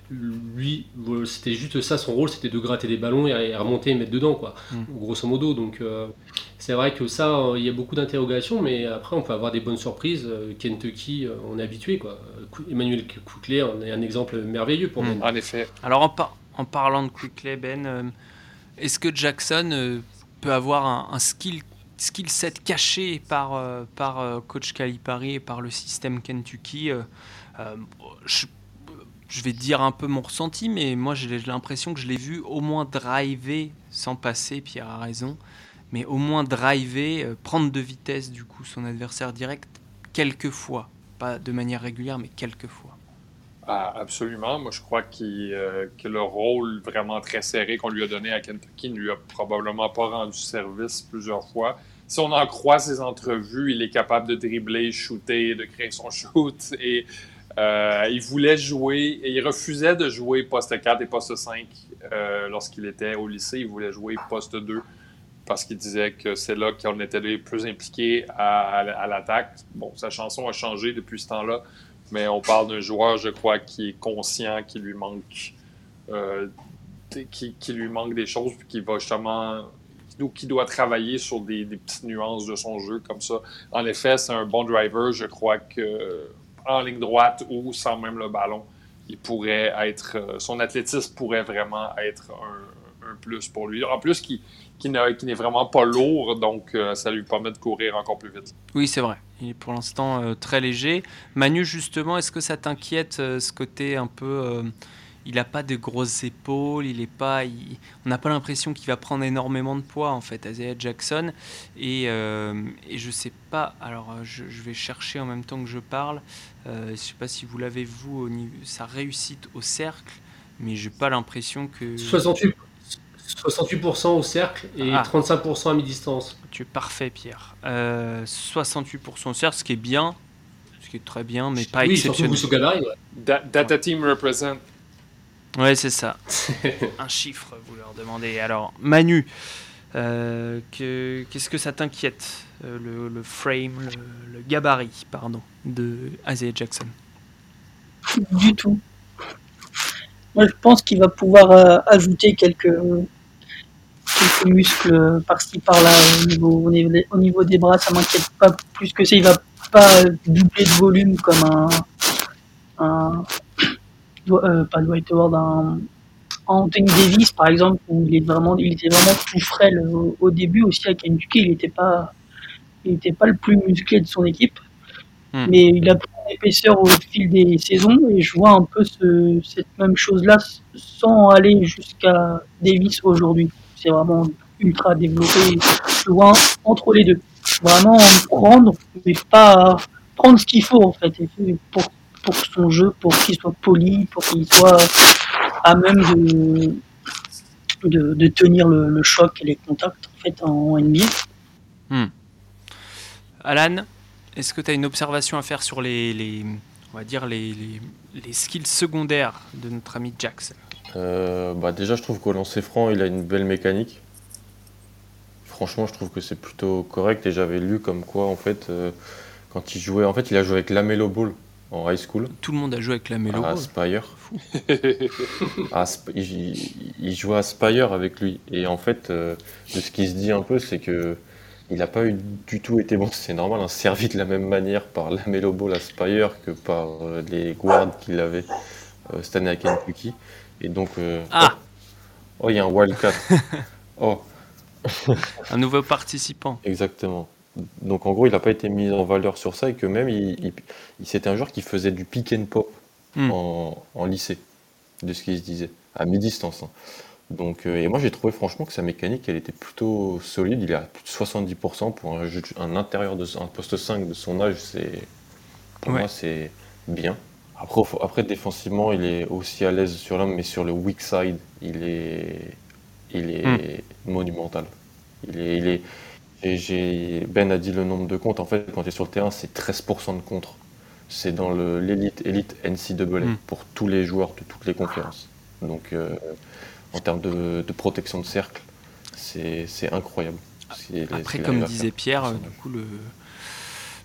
lui, c'était juste ça son rôle, c'était de gratter des ballons et, remonter et mettre dedans, quoi, Mm. grosso modo. Donc euh, c'est vrai que ça, euh, il y a beaucoup d'interrogations, mais après on peut avoir des bonnes surprises. Euh, Kentucky, euh, on est habitué, quoi. Emmanuel Quickley, on est un exemple merveilleux pour Mm. Ben. En effet. Alors en, par- en parlant de Quickley, Ben, euh, est-ce que Jackson euh, peut avoir un, un skill, skill set caché par, euh, par euh, coach Calipari et par le système Kentucky euh, euh, je, je vais dire un peu mon ressenti, mais moi j'ai l'impression que je l'ai vu au moins driver sans passer, Pierre a raison, mais au moins driver, euh, prendre de vitesse du coup son adversaire direct quelques fois. Pas de manière régulière, mais quelques fois. Ah, absolument. Moi, je crois euh, que le rôle vraiment très serré qu'on lui a donné à Kentucky ne lui a probablement pas rendu service plusieurs fois. Si on en croit ses entrevues, il est capable de dribbler, shooter, de créer son shoot. Et euh, il voulait jouer, il refusait de jouer poste 4 et poste 5 euh, lorsqu'il était au lycée. Il voulait jouer poste 2 parce qu'il disait que c'est là qu'on était les plus impliqués à, l'attaque. Bon, sa chanson a changé depuis ce temps-là, mais on parle d'un joueur, je crois, qui est conscient qu'il lui manque, euh, qui, lui manque des choses, qui va justement, qui doit, travailler sur des petites nuances de son jeu comme ça. En effet, c'est un bon driver. Je crois que en ligne droite ou sans même le ballon, il pourrait être, euh, son athlétisme pourrait vraiment être un, plus pour lui. En plus, qui n'est vraiment pas lourd, donc euh, ça lui permet de courir encore plus vite. Oui, c'est vrai. Il est pour l'instant euh, très léger. Manu, justement, est-ce que ça t'inquiète ce côté un peu. Euh, il n'a pas de grosses épaules, il est pas, il- on n'a pas l'impression qu'il va prendre énormément de poids en fait, Isaiah Jackson. Et, euh, et je sais pas, alors euh, je, je vais chercher en même temps que je parle. Euh, je sais pas si vous l'avez vous au niveau sa réussite au cercle, mais j'ai pas l'impression que. 68, 68% au cercle et Ah. 35% à mi-distance. Tu es parfait, Pierre. Euh, 68% au cercle, ce qui est bien, ce qui est très bien, mais pas oui, surtout exceptionnel. vous au gabarit. ouais. Da- Data Team represent. Ouais, c'est ça. Un chiffre, vous leur demandez. Alors, Manu, euh, que- qu'est-ce que ça t'inquiète euh, le, le frame, le, le gabarit, pardon, de Isaiah Jackson? Du tout. Moi, je pense qu'il va pouvoir euh, ajouter quelques, quelques muscles par-ci par-là au niveau, au, niveau des, au niveau des bras. Ça m'inquiète pas plus que ça. Il va pas doubler de volume comme un, un euh, pas Dwight Howard, un Anthony Davis par exemple, où il est vraiment, il était vraiment tout frêle au, au début aussi à Kentucky. Il n'était pas, il était pas le plus musclé de son équipe Hmm. mais il a pris en épaisseur au fil des saisons et je vois un peu ce, cette même chose-là sans aller jusqu'à Davis aujourd'hui. C'est vraiment ultra développé. Je vois entre les deux. Vraiment prendre, mais pas prendre ce qu'il faut en fait et pour, pour son jeu, pour qu'il soit poli, pour qu'il soit à même de, de, de tenir le, le choc et les contacts en fait en NBA. Alan, est-ce que tu as une observation à faire sur les, les- on va dire les, les- les skills secondaires de notre ami Jackson? Euh, bah déjà, je trouve qu'au lancer franc, il a une belle mécanique. Franchement, je trouve que c'est plutôt correct. Et j'avais lu comme quoi, en fait, euh, quand il jouait, en fait, il a joué avec Lamelo Ball en high school Tout le monde a joué avec la mélo. à Spire. À Sp- il, il jouait à Spire avec lui. Et en fait, euh, de ce qui se dit un peu, c'est que il n'a pas eu du tout été bon. C'est normal, un servi de la même manière par Lamelo Ball à Spire que par euh, les guards qu'il avait euh, cette année à Kentucky. Et donc, Ah oh, il y a un Wildcat. oh, Un nouveau participant. exactement. Donc en gros, il n'a pas été mis en valeur sur ça et que même, il, il- il- c'était un joueur qui faisait du pick and pop Hmm. en, en lycée, de ce qu'il se disait, à mi-distance. hein. Donc, euh, et moi, j'ai trouvé franchement que sa mécanique, elle était plutôt solide. Il est à plus de 70% pour un, jeu- un intérieur de un poste 5 de son âge. C'est, pour Ouais. moi, c'est bien. Après, faut- après, défensivement, il est aussi à l'aise sur l'homme, mais sur le weak side, il est, il est monumental. Il est, il est, et Ben a dit le nombre de comptes. En fait, quand tu es sur le terrain, c'est 13% de contre. C'est dans l'élite élite NCAA Mm. pour tous les joueurs de toutes les conférences. Donc, euh, en termes de, de protection de cercle, c'est incroyable. Après, comme disait. Pierre, euh, du coup, le,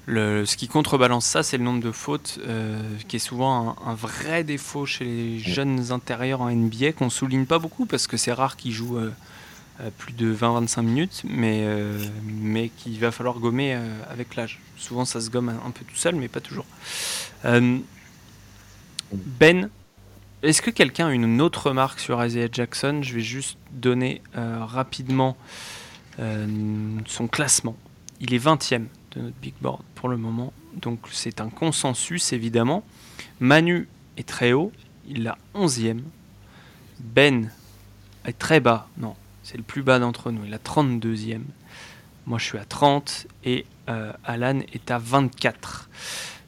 le- ce qui contrebalance ça, c'est le nombre de fautes, euh, qui est souvent un, un vrai défaut chez les jeunes intérieurs en NBA, qu'on souligne pas beaucoup parce que c'est rare qu'ils jouent euh, plus de 20-25 minutes, mais, euh, mais qu'il va falloir gommer euh, avec l'âge. Souvent, ça se gomme un, peu tout seul, mais pas toujours. Euh, ben, est-ce que quelqu'un a une autre remarque sur Isaiah Jackson? Je vais juste donner euh, rapidement euh, son classement. Il est 20e de notre big board pour le moment, donc c'est un consensus évidemment. Manu est très haut, il a 11e. Ben est très bas, non, c'est le plus bas d'entre nous, il a 32e. Moi je suis à 30 et euh, Alan est à 24.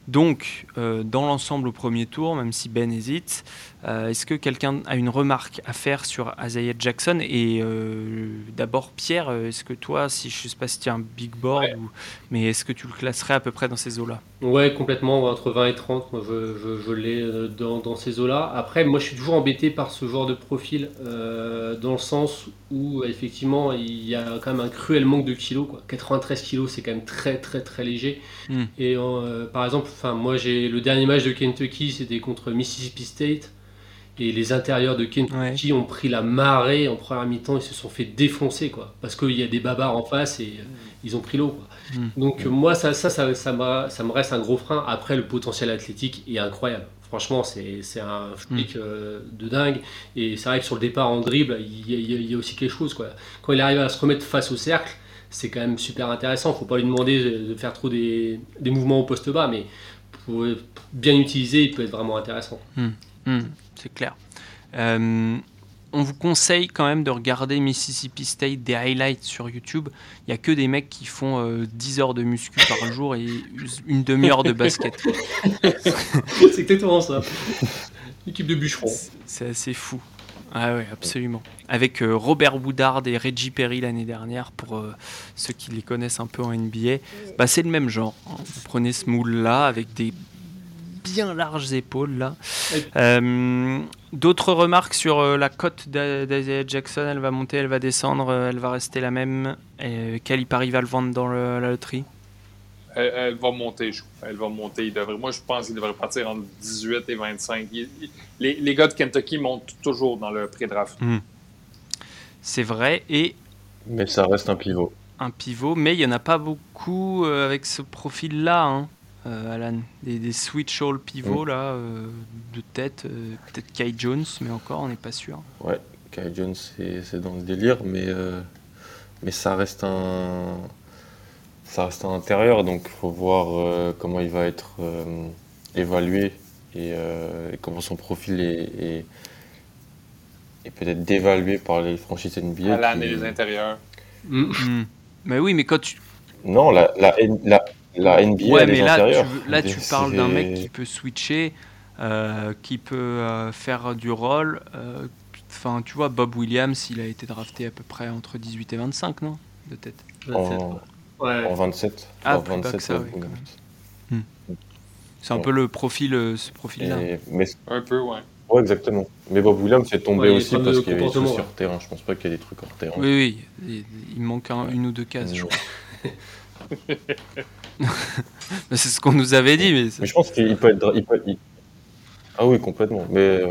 Donc, euh, dans l'ensemble au premier tour, même si Ben hésite, euh, est-ce que quelqu'un a une remarque à faire sur Isaiah Jackson Et euh, d'abord, Pierre, euh, est-ce que toi, si je ne sais pas si tu as un big board, ou- mais est-ce que tu le classerais à peu près dans ces eaux-là? Ouais, complètement, entre 20 et 30, moi je, je, je l'ai dans, dans ces eaux-là. Après, moi je suis toujours embêté par ce genre de profil, euh, dans le sens où effectivement il y a quand même un cruel manque de kilos. Quoi. 93 kilos, c'est quand même très très très léger. Hmm. Et par exemple, moi j'ai le dernier match de Kentucky, c'était contre Mississippi State. Et les intérieurs de Kentucky ont pris la marée en première mi-temps, ils se sont fait défoncer, quoi. Parce qu'il y a des babards en face et euh, ils ont pris l'eau. Mm. Donc euh, moi, ça, ça, ça, ça, m'a- ça me reste un gros frein. Après, le potentiel athlétique est incroyable. Franchement, c'est un flic euh, de dingue. Et c'est vrai que sur le départ en dribble, il y, a- y y aussi quelque chose, quoi. Quand il arrive à se remettre face au cercle, c'est quand même super intéressant. Faut pas lui demander de de faire trop des, des mouvements au poste bas, mais pour bien utiliser, il peut être vraiment intéressant. C'est clair. Euh, on vous conseille quand même de regarder Mississippi State, des highlights sur YouTube. Il n'y a que des mecs qui font euh, 10 heures de muscu par jour et une demi-heure de basket. c'est exactement ça. Équipe de bûcherons. C'est assez fou. Ah oui, absolument. Avec euh, Robert Woodard et Reggie Perry l'année dernière, pour euh, ceux qui les connaissent un peu en NBA, bah, c'est le même genre. hein. Vous prenez ce moule-là avec des bien larges épaules là. Euh, D'autres remarques sur euh, la cote d'Isaiah Jackson? Elle va monter, elle va descendre, euh, elle va rester la même. Et Calipari va le vendre dans le- la loterie? Elle, elle va monter, je crois. Elle va monter. Il devrait, moi, je pense qu'il devrait partir entre 18 et 25. Il- il- les, les gars de Kentucky montent toujours dans le pré-draft. C'est vrai. Et Mais ça reste un pivot. un pivot, mais il n'y en a pas beaucoup euh, avec ce profil-là, hein, euh, Alan. Des, des switch all pivots, là, euh, de tête. euh, Peut-être Kai Jones, mais encore, on n'est pas sûr. Ouais, Kai Jones, c'est dans le délire, mais, euh, mais ça reste un. Ça reste un intérieur, donc il faut voir euh, comment il va être euh, évalué et, euh, et comment son profil est, est- est peut-être dévalué par les franchises NBA. Alan qui- et les intérieurs. Mm. Hmm. Mais oui, mais quand tu. Non, la, la, la, la NBA, Ouais, mais là, tu, là, tu parles d'un mec qui peut switcher, euh, qui peut euh, faire du rôle. euh, Enfin, tu vois, Bob Williams, il a été drafté à peu près entre 18 et 25, non? De tête. 27, en, Ouais. en 27. Ah, en plus bas que ça, ouais, même. C'est un Ouais. peu le profil, ce profil-là. Mais Un peu, ouais. Ouais, exactement. Mais Bob Williams est tombé Ouais, aussi pas parce qu'il y avait des hors terrain. Je pense pas qu'il y ait des trucs hors terrain. Oui, oui, il, il manque un- une ou deux cases, je crois. Mais c'est ce qu'on nous avait dit, mais Mais je pense qu'il peut être. il peut- il- Ah oui, complètement. Mais euh,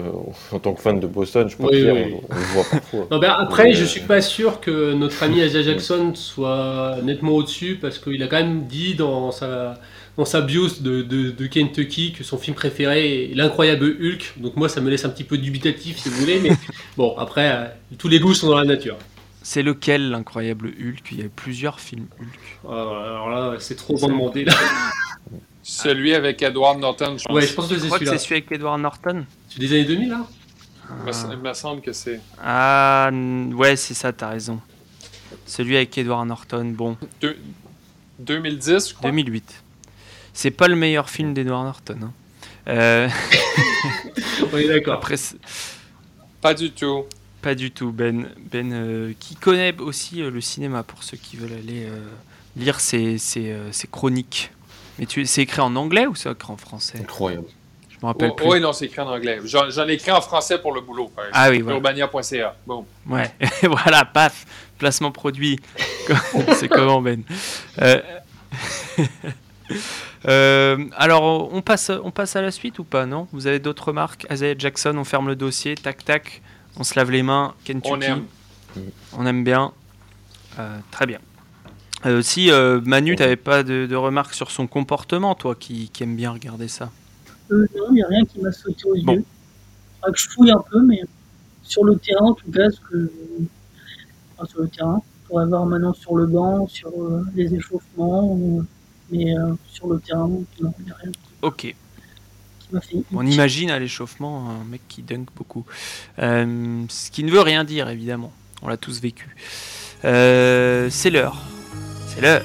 en tant que fan de Boston, je pense Oui, oui. on, on le voit parfois. Non, ben, après, Mais, je suis pas sûr que notre ami Asia Jackson soit nettement au-dessus parce qu'il a quand même dit dans sa, dans sa bio de, de, de Kentucky que son film préféré est l'incroyable Hulk. Donc moi, ça me laisse un petit peu dubitatif si vous voulez, mais bon, après, euh, tous les goûts sont dans la nature. C'est lequel l'incroyable Hulk? Il y a plusieurs films Hulk. Alors, alors là, c'est trop demandé. Là. Celui avec Edward Norton, je pense. Ouais, je pense que Je c'est crois que celui-là. c'est celui avec Edward Norton. C'est des années 2000 là? Il me- Il me semble que c'est. Ah, ouais, c'est ça, t'as raison. Celui avec Edward Norton, bon, Deux- 2010, je crois. 2008. C'est pas le meilleur film d'Edward Norton. hein. Euh, On est d'accord. après, Pas du tout. Pas du tout. Ben, ben euh, qui connaît aussi euh, le cinéma pour ceux qui veulent aller euh, lire ses, ses, euh, ses chroniques. Mais tu, c'est écrit en anglais ou c'est écrit en français? Incroyable. Je me rappelle Oh, plus. oui, non, c'est écrit en anglais. J'en j'en ai écrit en français pour le boulot. par exemple. Ah oui, voilà. Urbania.ca. Bon. Ouais, voilà, paf, placement produit. c'est comment Ben? Euh, euh, Alors, on passe, on passe à la suite ou pas, non? Vous avez d'autres remarques? Isaiah Jackson, on ferme le dossier, tac tac, on se lave les mains, Kentucky. On aime. On aime bien. Euh, très bien. Euh, si euh, Manu, t'avais pas de, de remarques sur son comportement, toi qui, qui aime bien regarder ça? Euh, non, il n'y a rien qui m'a sauté aux Bon. yeux. Faudra que je fouille un peu, mais sur le terrain, en tout cas, ce que. Enfin, sur le terrain, on pourrait voir maintenant sur le banc, sur euh, les échauffements, ou- mais euh, sur le terrain, non, il n'y a rien Ok. On imagine à l'échauffement un mec qui dunk beaucoup. Euh, ce qui ne veut rien dire, évidemment. On l'a tous vécu. Euh, c'est l'heure. C'est l'heure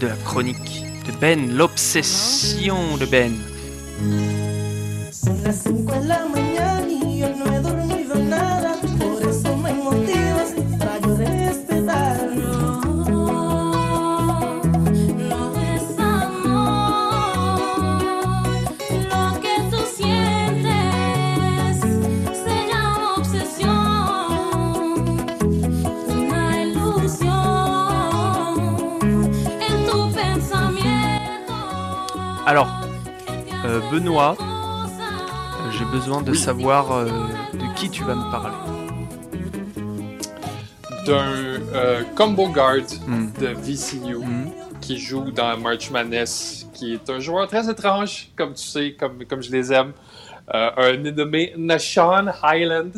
de la chronique de Ben, l'obsession de Ben. Alors, euh, Benoît, euh, j'ai besoin de savoir euh, de qui tu vas me parler. D'un euh, combo guard Hmm. de VCU Hmm. qui joue dans March Madness, qui est un joueur très étrange, comme tu sais, comme, comme je les aime. Un nommé Nashawn Highland,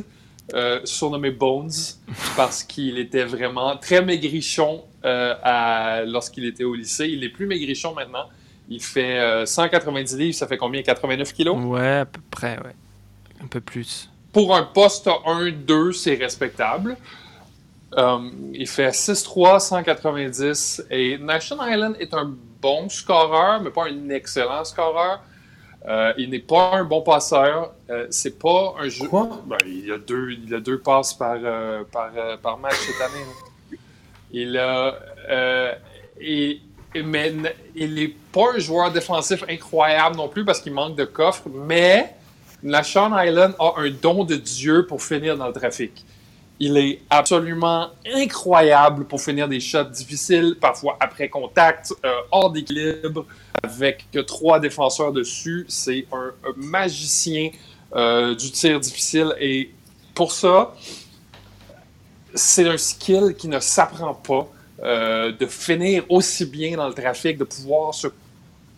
surnommé Bones, parce qu'il était vraiment très maigrichon lorsqu'il était au lycée. Il est plus maigrichon maintenant. Il fait euh, 190 livres, ça fait combien? 89 kilos? Ouais, à peu près, ouais. Un peu plus. Pour un poste 1-2, c'est respectable. Euh, il fait 6-3, 190. Et Nation Island est un bon scoreur, mais pas un excellent scoreur. Euh, il n'est pas un bon passeur. Euh, c'est pas un jeu. Quoi? Ben, il, a deux, il a deux passes par, euh, par, euh, par match cette année. là. Il a. euh, et- mais il n'est pas un joueur défensif incroyable non plus parce qu'il manque de coffre, mais Nashon Island a un don de Dieu pour finir dans le trafic. Il est absolument incroyable pour finir des shots difficiles, parfois après contact, euh, hors d'équilibre, avec trois défenseurs dessus. C'est un, un magicien euh, du tir difficile et pour ça, c'est un skill qui ne s'apprend pas. Euh, de finir aussi bien dans le trafic, de pouvoir se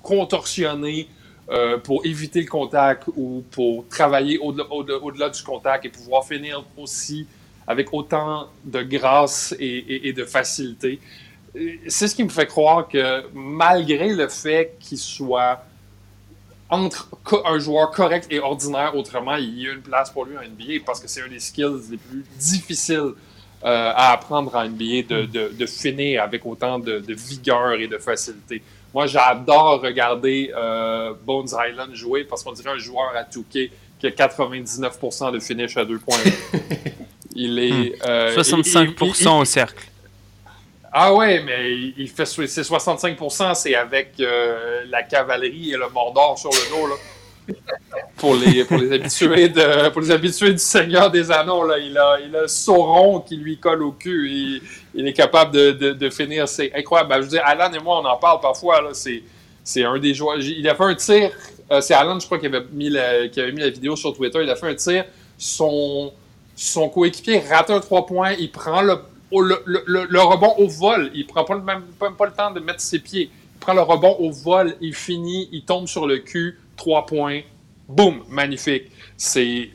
contorsionner euh, pour éviter le contact ou pour travailler au-delà du contact et pouvoir finir aussi avec autant de grâce et, et- de facilité. C'est ce qui me fait croire que malgré le fait qu'il soit entre un joueur correct et ordinaire, autrement, il y a une place pour lui en NBA parce que c'est un des skills les plus difficiles euh, à apprendre en NBA de, de- de finir avec autant de, de vigueur et de facilité. Moi, j'adore regarder euh, Bones Island jouer parce qu'on dirait un joueur à Touquet qui a 99% de finish à deux points. Il est. euh, il- 65% il- il- au cercle. ah ouais, mais il fait so- c'est 65%, c'est avec euh, la cavalerie et le Mordor sur le dos là. Pour les, pour les habitués de pour les du Seigneur des Anneaux là, il a il a Sauron qui lui colle au cul. Et il est capable de, de, finir. C'est incroyable. Ben, je veux dire Alan et moi on en parle parfois là, c'est c'est un des joueurs. Il a fait un tir euh, c'est Alan je crois qui avait mis la qui avait mis la vidéo sur Twitter, il a fait un tir. Son son coéquipier rate un 3 points, il prend le, le, le- le- rebond au vol, il prend pas même, même pas le temps de mettre ses pieds. Il prend le rebond au vol, il finit, il tombe sur le cul, 3 points, boum, magnifique. C'est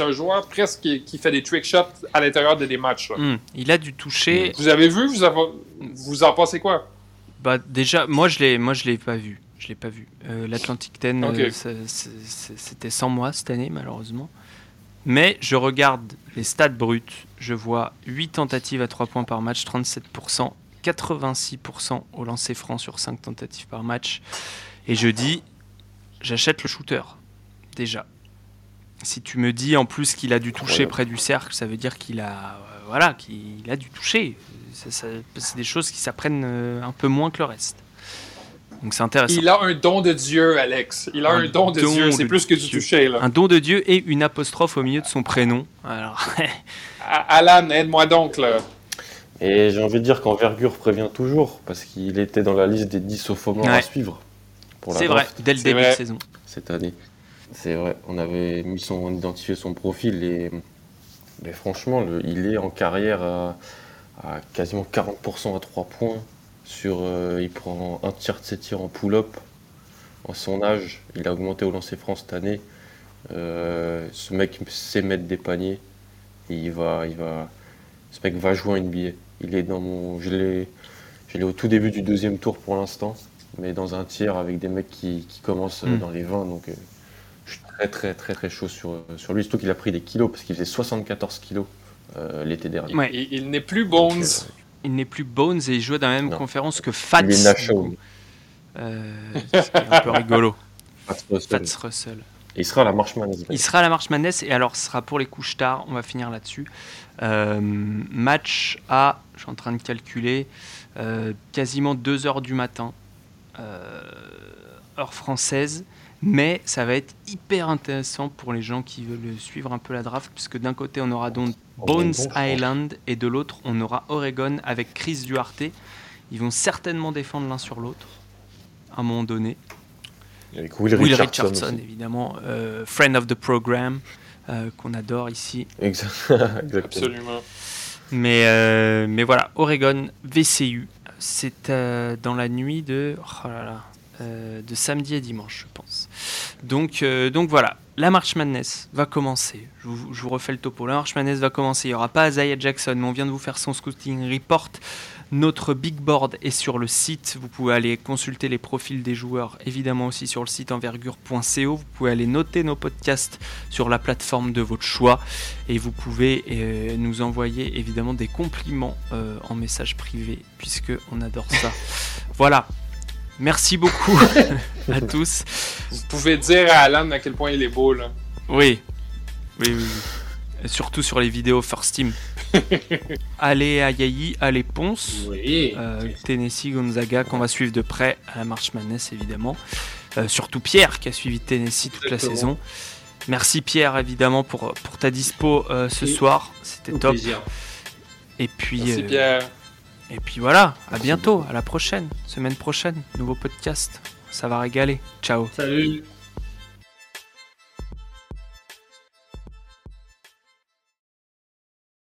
un joueur presque qui, qui fait des trick shots à l'intérieur de des matchs. Hmm, Il a du toucher. Vous avez vu, vous, avez, vous en pensez quoi? Bah déjà, moi je je l'ai pas vu. Je l'ai pas vu. Euh, L'Atlantic 10, Ok. euh, c'était sans moi cette année malheureusement. Mais je regarde les stats brutes. Je vois 8 tentatives à 3 points par match, 37%, 86% au lancer franc sur 5 tentatives par match. Et je dis, j'achète le shooter déjà. Si tu me dis en plus qu'il a du toucher près du cercle, ça veut dire qu'il a, euh, voilà, qu'il a du toucher. Ça- ça- C'est des choses qui s'apprennent euh, un peu moins que le reste. Donc c'est intéressant. Il a un don de Dieu, Alex. Il a un, Un don de don Dieu, c'est plus que du toucher. Là. Un don de Dieu et une apostrophe au milieu de son prénom. Alors, Alan, aide-moi donc. Là. Et j'ai envie de dire qu'Envergure prévient toujours, parce qu'il était dans la liste des 10 sophomores à suivre pour la c'est vrai, dès le C'est début vrai. de saison. cette année. C'est vrai, on avait mis son, on identifié son profil et mais franchement, le- il est en carrière à, à quasiment 40% à 3 points. Sur, euh, il prend un tiers de ses tirs en pull-up. En son âge, il a augmenté au lancer franc cette année. Euh, ce mec sait mettre des paniers. Et il va, il va, ce mec va jouer en NBA. Il est dans mon, je l'ai, je l'ai au tout début du deuxième tour pour l'instant, mais dans un tiers avec des mecs qui, qui commencent euh, Mm. dans les 20. Donc, euh, je suis très très très très chaud sur, euh, sur lui. Surtout qu'il a pris des kilos parce qu'il faisait 74 kilos euh, l'été dernier. Ouais. Il, il n'est plus Bones. Donc, euh, Il n'est plus Bones et il joue dans la même Non. conférence que Fats. il est du Nacho. Euh, un peu rigolo. Fats Russell. Fats Russell. Et il sera à la March Madness. Il sera à la Marche Madness et alors ce sera pour les couches tard, on va finir là-dessus. Euh, match à, je suis en train de calculer, euh, quasiment 2 heures du matin, heure française, mais ça va être hyper intéressant pour les gens qui veulent suivre un peu la draft, puisque d'un côté on aura donc Bones. Island et de l'autre on aura Oregon avec Chris Duarte. Ils vont certainement défendre l'un sur l'autre à un moment donné. Avec Will, Will Richardson. Évidemment, euh, friend of the program, euh, qu'on adore ici. Exact- Exactement. Absolument. Mais, euh, mais voilà, Oregon VCU, c'est euh, dans la nuit de, oh euh, samedi et dimanche, je pense. Donc, euh, donc voilà, la March Madness va commencer. Je vous, refais le topo. La March Madness va commencer. Il n'y aura pas Isaiah Jackson, mais on vient de vous faire son scouting report. Notre big board est sur le site. Vous pouvez aller consulter les profils des joueurs, évidemment aussi sur le site envergure.co. Vous pouvez aller noter nos podcasts sur la plateforme de votre choix. Et vous pouvez euh, nous envoyer évidemment des compliments euh, en message privé, puisque on adore ça. voilà. Merci beaucoup à tous. Vous pouvez dire à Alan à quel point il est beau, là. Oui. Oui, oui, oui. Et surtout sur les vidéos First Team. allez à Yayi, allez Ponce. Oui. Euh, Tennessee Gonzaga qu'on va suivre de près à la Marche Madness évidemment. Euh, surtout Pierre qui a suivi Tennessee toute la saison. Merci Pierre évidemment pour, pour ta dispo euh, ce Oui. soir. C'était top. plaisir. Et puis, Merci, euh, Pierre. Et puis voilà, à bientôt, à la prochaine, semaine prochaine, nouveau podcast. Ça va régaler. Ciao. Salut.